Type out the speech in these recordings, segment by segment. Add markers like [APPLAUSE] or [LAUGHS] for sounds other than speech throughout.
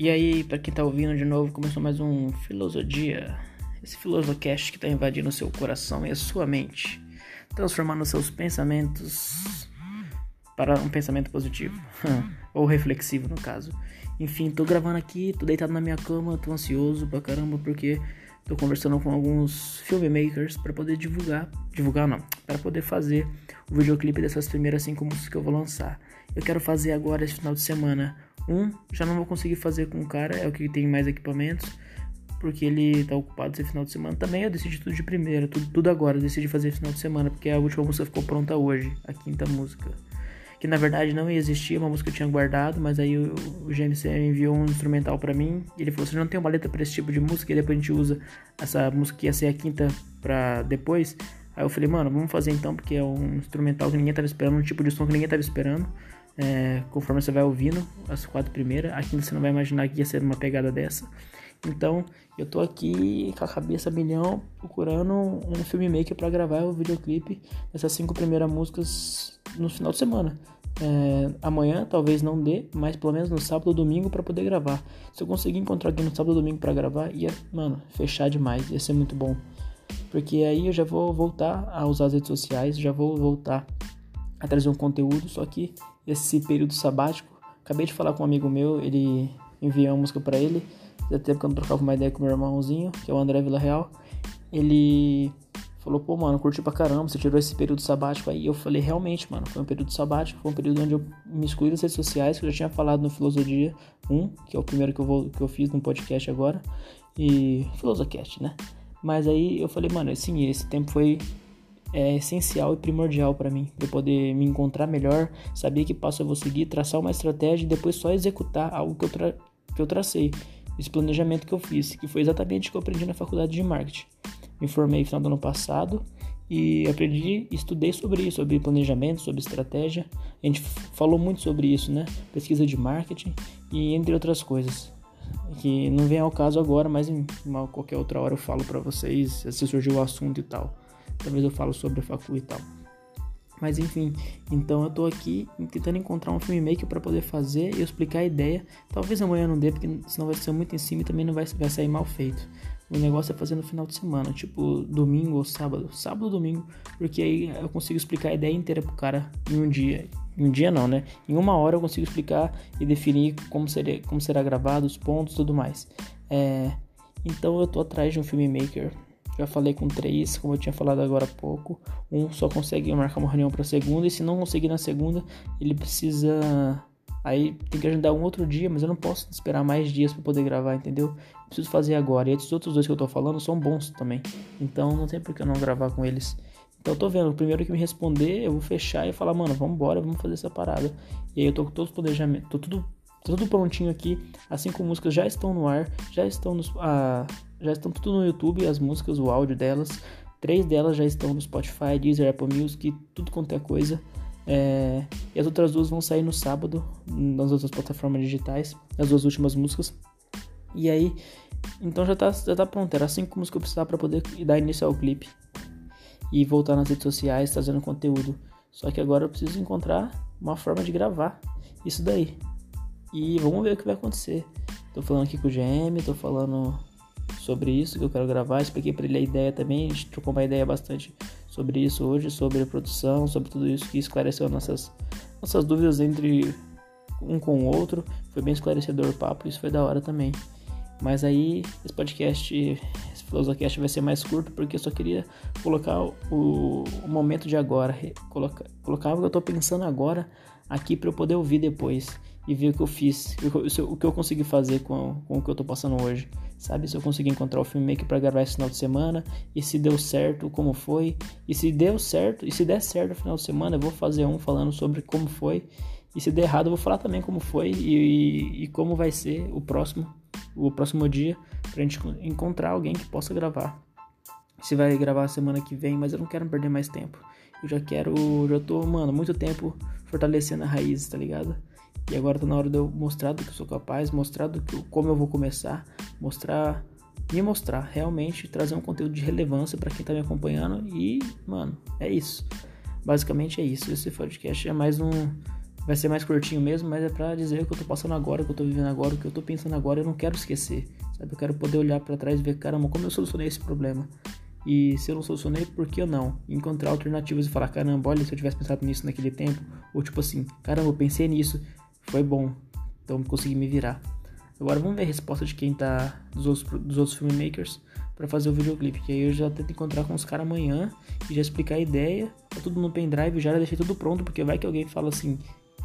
E aí, para quem tá ouvindo de novo, começou mais um Filosofia. Esse Filosofcast que tá invadindo o seu coração e a sua mente, transformando seus pensamentos para um pensamento positivo, [LAUGHS] ou reflexivo no caso. Enfim, tô gravando aqui, tô deitado na minha cama, tô ansioso pra caramba porque tô conversando com alguns filmmakers para poder divulgar, divulgar não, para poder fazer o videoclipe dessas primeiras cinco músicas que eu vou lançar. Eu quero fazer agora esse final de semana um, já não vou conseguir fazer com o cara, é o que tem mais equipamentos, porque ele tá ocupado esse final de semana. Também eu decidi tudo de primeira, tudo, tudo agora, eu decidi fazer final de semana, porque a última música ficou pronta hoje, a quinta música. Que na verdade não existia, uma música que eu tinha guardado, mas aí o, o GMC enviou um instrumental para mim. E ele falou: Você não tem uma letra pra esse tipo de música? E depois a gente usa essa música que ia ser a quinta pra depois. Aí eu falei: Mano, vamos fazer então, porque é um instrumental que ninguém tava esperando, um tipo de som que ninguém tava esperando. É, conforme você vai ouvindo as quatro primeiras, aqui você não vai imaginar que ia ser uma pegada dessa. Então, eu tô aqui com a cabeça milhão procurando um filmmaker para gravar o videoclipe dessas cinco primeiras músicas no final de semana. É, amanhã talvez não dê, mas pelo menos no sábado ou domingo para poder gravar. Se eu conseguir encontrar alguém no sábado ou domingo para gravar, ia, mano, fechar demais, ia ser muito bom. Porque aí eu já vou voltar a usar as redes sociais, já vou voltar a trazer um conteúdo, só que esse período sabático, acabei de falar com um amigo meu, ele enviou uma música para ele, já tempo que eu não trocava uma ideia com meu irmãozinho, que é o André Vila Real, ele falou, pô, mano, curti pra caramba, você tirou esse período sabático aí. Eu falei, realmente, mano, foi um período sabático, foi um período onde eu me excluí das redes sociais, que eu já tinha falado no Filosofia 1, que é o primeiro que eu, vou, que eu fiz no podcast agora, e Filosofcast, né? Mas aí eu falei, mano, assim, esse tempo foi é essencial e primordial para mim, para poder me encontrar melhor, saber que passo eu vou seguir, traçar uma estratégia e depois só executar algo que eu, tra que eu tracei, esse planejamento que eu fiz, que foi exatamente o que eu aprendi na faculdade de marketing. Me formei no final do ano passado e aprendi, estudei sobre isso, sobre planejamento, sobre estratégia. A gente falou muito sobre isso, né? Pesquisa de marketing e entre outras coisas. Que não vem ao caso agora, mas em uma, qualquer outra hora eu falo para vocês se surgiu o assunto e tal. Talvez eu falo sobre a facu e tal. Mas enfim, então eu tô aqui tentando encontrar um filmmaker para poder fazer e explicar a ideia. Talvez amanhã não dê, porque senão vai ser muito em cima e também não vai, vai sair mal feito. O negócio é fazer no final de semana, tipo domingo ou sábado. Sábado ou domingo, porque aí eu consigo explicar a ideia inteira pro cara em um dia. Em um dia não, né? Em uma hora eu consigo explicar e definir como, seria, como será gravado, os pontos tudo mais. É, então eu tô atrás de um filmmaker já falei com três, como eu tinha falado agora há pouco. Um só consegue marcar uma reunião para segunda e se não conseguir na segunda, ele precisa Aí tem que agendar um outro dia, mas eu não posso esperar mais dias para poder gravar, entendeu? Eu preciso fazer agora. E esses outros dois que eu tô falando são bons também. Então não tem por que eu não gravar com eles. Então eu tô vendo, o primeiro que me responder, eu vou fechar e falar, mano, vamos vamos fazer essa parada. E aí eu tô com todos os planejamentos, tô tudo, tudo prontinho aqui. As cinco músicas já estão no ar, já estão nos. Ah, já estão tudo no YouTube, as músicas, o áudio delas. Três delas já estão no Spotify, Deezer, Apple Music, tudo quanto é coisa. É... E as outras duas vão sair no sábado, nas outras plataformas digitais, as duas últimas músicas. E aí, então já tá, já tá pronto. Era cinco músicas que eu precisava para poder dar início ao clipe. E voltar nas redes sociais, trazendo conteúdo. Só que agora eu preciso encontrar uma forma de gravar isso daí. E vamos ver o que vai acontecer. Tô falando aqui com o GM, tô falando sobre isso que eu quero gravar. Expliquei para ele a ideia também. A gente trocou uma ideia bastante sobre isso hoje, sobre a produção, sobre tudo isso que esclareceu nossas, nossas dúvidas entre um com o outro. Foi bem esclarecedor o papo, isso foi da hora também. Mas aí, esse podcast, esse Filosofcast vai ser mais curto porque eu só queria colocar o, o momento de agora, colocar, colocar o que eu tô pensando agora aqui para eu poder ouvir depois e ver o que eu fiz, o que eu consegui fazer com, com o que eu tô passando hoje, sabe? Se eu consegui encontrar o filmmaker para gravar esse final de semana e se deu certo, como foi, e se deu certo, e se der certo no final de semana, eu vou fazer um falando sobre como foi, e se der errado, eu vou falar também como foi e, e, e como vai ser o próximo, o próximo dia, pra gente encontrar alguém que possa gravar. Se vai gravar semana que vem, mas eu não quero perder mais tempo. Eu já quero, já tô, mano, muito tempo fortalecendo a raiz, tá ligado? E agora tá na hora de eu mostrar do que eu sou capaz, mostrar do que, como eu vou começar, mostrar, me mostrar, realmente trazer um conteúdo de relevância para quem tá me acompanhando e, mano, é isso. Basicamente é isso. Esse podcast é mais um Vai ser mais curtinho mesmo, mas é pra dizer o que eu tô passando agora, o que eu tô vivendo agora, o que eu tô pensando agora. Eu não quero esquecer, sabe? Eu quero poder olhar para trás e ver, caramba, como eu solucionei esse problema. E se eu não solucionei, por que eu não? Encontrar alternativas e falar, caramba, olha, se eu tivesse pensado nisso naquele tempo. Ou tipo assim, caramba, eu pensei nisso, foi bom, então consegui me virar. Agora vamos ver a resposta de quem tá, dos outros, dos outros filmmakers, para fazer o videoclipe. Que aí eu já tento encontrar com os caras amanhã e já explicar a ideia. Tá tudo no pendrive, já deixei tudo pronto, porque vai que alguém fala assim,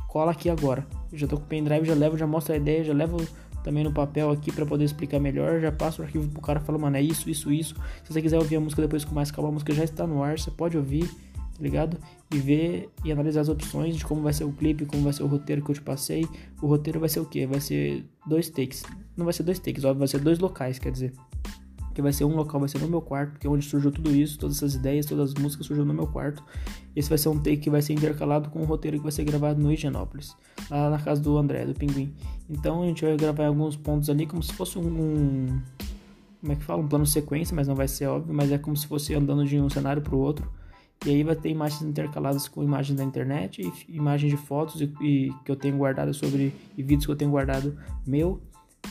cola aqui agora. Eu já tô com o pendrive, já levo, já mostro a ideia, já levo também no papel aqui para poder explicar melhor. Já passo o arquivo pro cara e falo, mano, é isso, isso, isso. Se você quiser ouvir a música depois com mais calma, a música já está no ar, você pode ouvir, ligado? E ver e analisar as opções de como vai ser o clipe, como vai ser o roteiro que eu te passei. O roteiro vai ser o quê? Vai ser dois takes. Não vai ser dois takes, óbvio, vai ser dois locais, quer dizer que vai ser um local, vai ser no meu quarto, que é onde surgiu tudo isso, todas essas ideias, todas as músicas surgiu no meu quarto. Esse vai ser um take que vai ser intercalado com um roteiro que vai ser gravado no Higienópolis, lá na casa do André, do Pinguim. Então a gente vai gravar alguns pontos ali como se fosse um, como é que fala, um plano sequência, mas não vai ser óbvio, mas é como se fosse andando de um cenário para o outro. E aí vai ter imagens intercaladas com imagens da internet e imagens de fotos e, e que eu tenho guardado sobre e vídeos que eu tenho guardado meu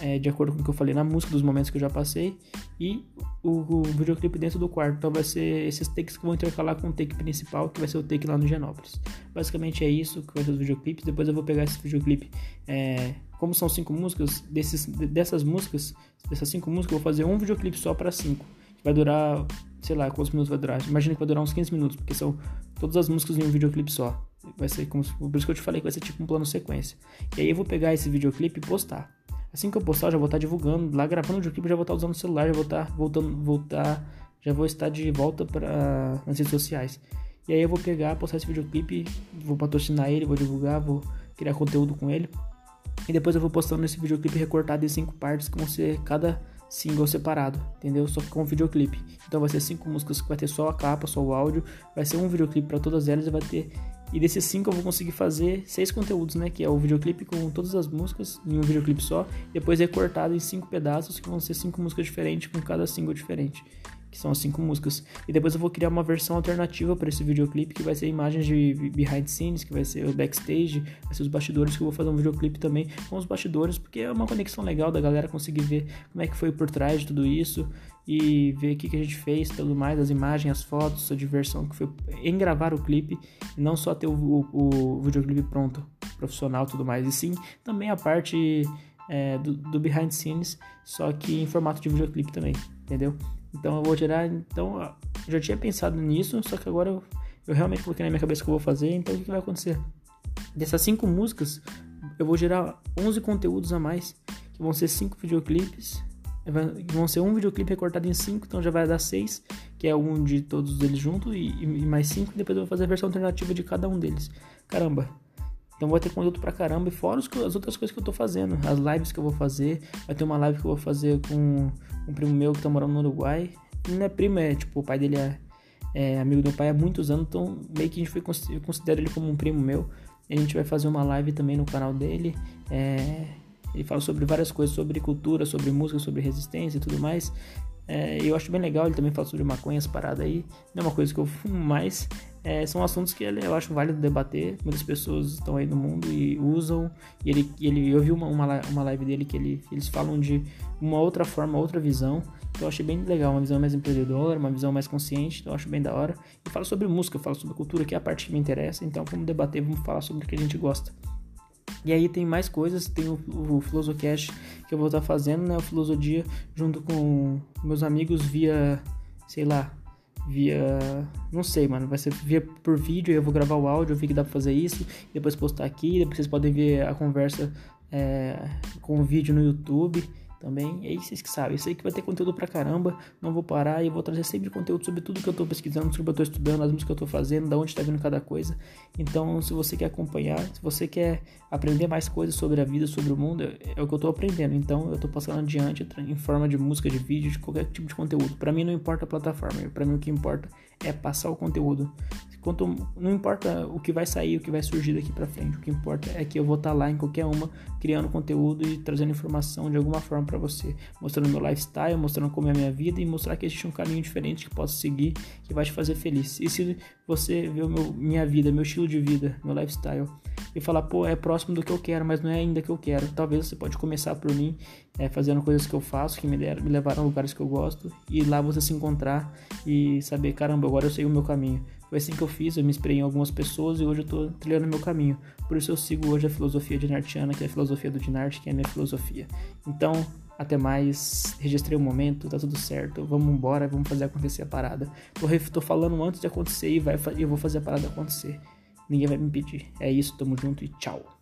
é, de acordo com o que eu falei na música, dos momentos que eu já passei, e o, o videoclipe dentro do quarto. Então vai ser esses takes que vão intercalar com o take principal, que vai ser o take lá no Genópolis. Basicamente é isso que vai ser os videoclipes. Depois eu vou pegar esse videoclipe. É, como são cinco músicas, desses, dessas músicas, dessas cinco músicas, eu vou fazer um videoclipe só para cinco. Vai durar, sei lá, quantos minutos vai durar? Imagina que vai durar uns 15 minutos, porque são todas as músicas em um videoclipe só. Vai ser como por isso que eu te falei que vai ser tipo um plano sequência. E aí eu vou pegar esse videoclipe e postar. Assim que eu postar, eu já vou estar divulgando. Lá gravando o videoclipe, já vou estar usando o celular, já vou estar voltando, voltar, já vou estar de volta para nas redes sociais. E aí eu vou pegar, postar esse videoclipe, vou patrocinar ele, vou divulgar, vou criar conteúdo com ele. E depois eu vou postando esse videoclipe recortado em cinco partes, que vão ser cada single separado, entendeu? Só com o videoclipe. Então vai ser cinco músicas que vai ter só a capa, só o áudio, vai ser um videoclipe para todas elas e vai ter e desses cinco eu vou conseguir fazer seis conteúdos, né? Que é o videoclipe com todas as músicas em um videoclipe só, depois recortado em cinco pedaços que vão ser cinco músicas diferentes com cada single diferente que são as cinco músicas. E depois eu vou criar uma versão alternativa para esse videoclipe, que vai ser imagens de behind scenes, que vai ser o backstage, vai ser os bastidores, que eu vou fazer um videoclipe também com os bastidores, porque é uma conexão legal da galera conseguir ver como é que foi por trás de tudo isso e ver o que, a gente fez, tudo mais, as imagens, as fotos, a diversão que foi em gravar o clipe, não só ter o, o, o videoclipe pronto, profissional tudo mais, e sim também a parte é, do, do behind scenes, só que em formato de videoclipe também, entendeu? Então eu vou tirar. Então eu já tinha pensado nisso, só que agora eu, eu realmente coloquei na minha cabeça que eu vou fazer. Então o que, que vai acontecer? Dessas cinco músicas, eu vou gerar 11 conteúdos a mais, que vão ser cinco videoclipes. Vão ser um videoclipe recortado em cinco, então já vai dar seis, que é um de todos eles juntos, e, e mais cinco. Depois eu vou fazer a versão alternativa de cada um deles. Caramba, então vai ter conteúdo pra caramba. E fora as outras coisas que eu tô fazendo. As lives que eu vou fazer. Vai ter uma live que eu vou fazer com um primo meu que tá morando no Uruguai. Não é primo, é tipo, o pai dele é, é amigo do meu pai há muitos anos. Então meio que a gente foi, eu considero ele como um primo meu. A gente vai fazer uma live também no canal dele. É, ele fala sobre várias coisas, sobre cultura, sobre música, sobre resistência e tudo mais. É, eu acho bem legal, ele também fala sobre maconha, as paradas aí. Não é uma coisa que eu fumo mais, é, são assuntos que eu acho válido debater. Muitas pessoas estão aí no mundo e usam. E ele, ele, eu vi uma, uma, uma live dele que ele, eles falam de uma outra forma, outra visão. eu achei bem legal, uma visão mais empreendedora, uma visão mais consciente. Então eu acho bem da hora. E falo sobre música, falo sobre cultura, que é a parte que me interessa. Então vamos debater, vamos falar sobre o que a gente gosta. E aí tem mais coisas, tem o, o Filosocast que eu vou estar fazendo, né? O Filosofia junto com meus amigos via, sei lá, via. Não sei, mano. Vai ser via por vídeo. Eu vou gravar o áudio, eu vi que dá pra fazer isso. Depois postar aqui. Depois vocês podem ver a conversa é, com o vídeo no YouTube também. Aí vocês que sabem, isso aí que vai ter conteúdo pra caramba. Não vou parar e vou trazer sempre conteúdo sobre tudo que eu tô pesquisando, sobre o que eu tô estudando, as músicas que eu tô fazendo, da onde tá vindo cada coisa. Então, se você quer acompanhar, se você quer aprender mais coisas sobre a vida, sobre o mundo, é, é o que eu tô aprendendo. Então, eu tô passando adiante em forma de música, de vídeo, de qualquer tipo de conteúdo. Para mim não importa a plataforma, para mim o que importa é passar o conteúdo. Quanto, não importa o que vai sair, o que vai surgir daqui para frente, o que importa é que eu vou estar tá lá em qualquer uma criando conteúdo e trazendo informação de alguma forma para você, mostrando meu lifestyle, mostrando como é a minha vida e mostrar que existe um caminho diferente que posso seguir que vai te fazer feliz. E se você vê meu, minha vida, meu estilo de vida, meu lifestyle e falar, pô, é próximo do que eu quero, mas não é ainda que eu quero. Talvez você pode começar por mim, é, fazendo coisas que eu faço, que me, me levaram a lugares que eu gosto, e lá você se encontrar e saber, caramba, agora eu sei o meu caminho. Foi assim que eu fiz, eu me inspirei em algumas pessoas e hoje eu tô trilhando meu caminho. Por isso eu sigo hoje a filosofia de Nartiana, que é a filosofia do Dinart, que é a minha filosofia. Então, até mais, registrei o momento, tá tudo certo, vamos embora, vamos fazer acontecer a parada. Tô, tô falando antes de acontecer e vai, eu vou fazer a parada acontecer. Ninguém vai me impedir. É isso, tamo junto e tchau.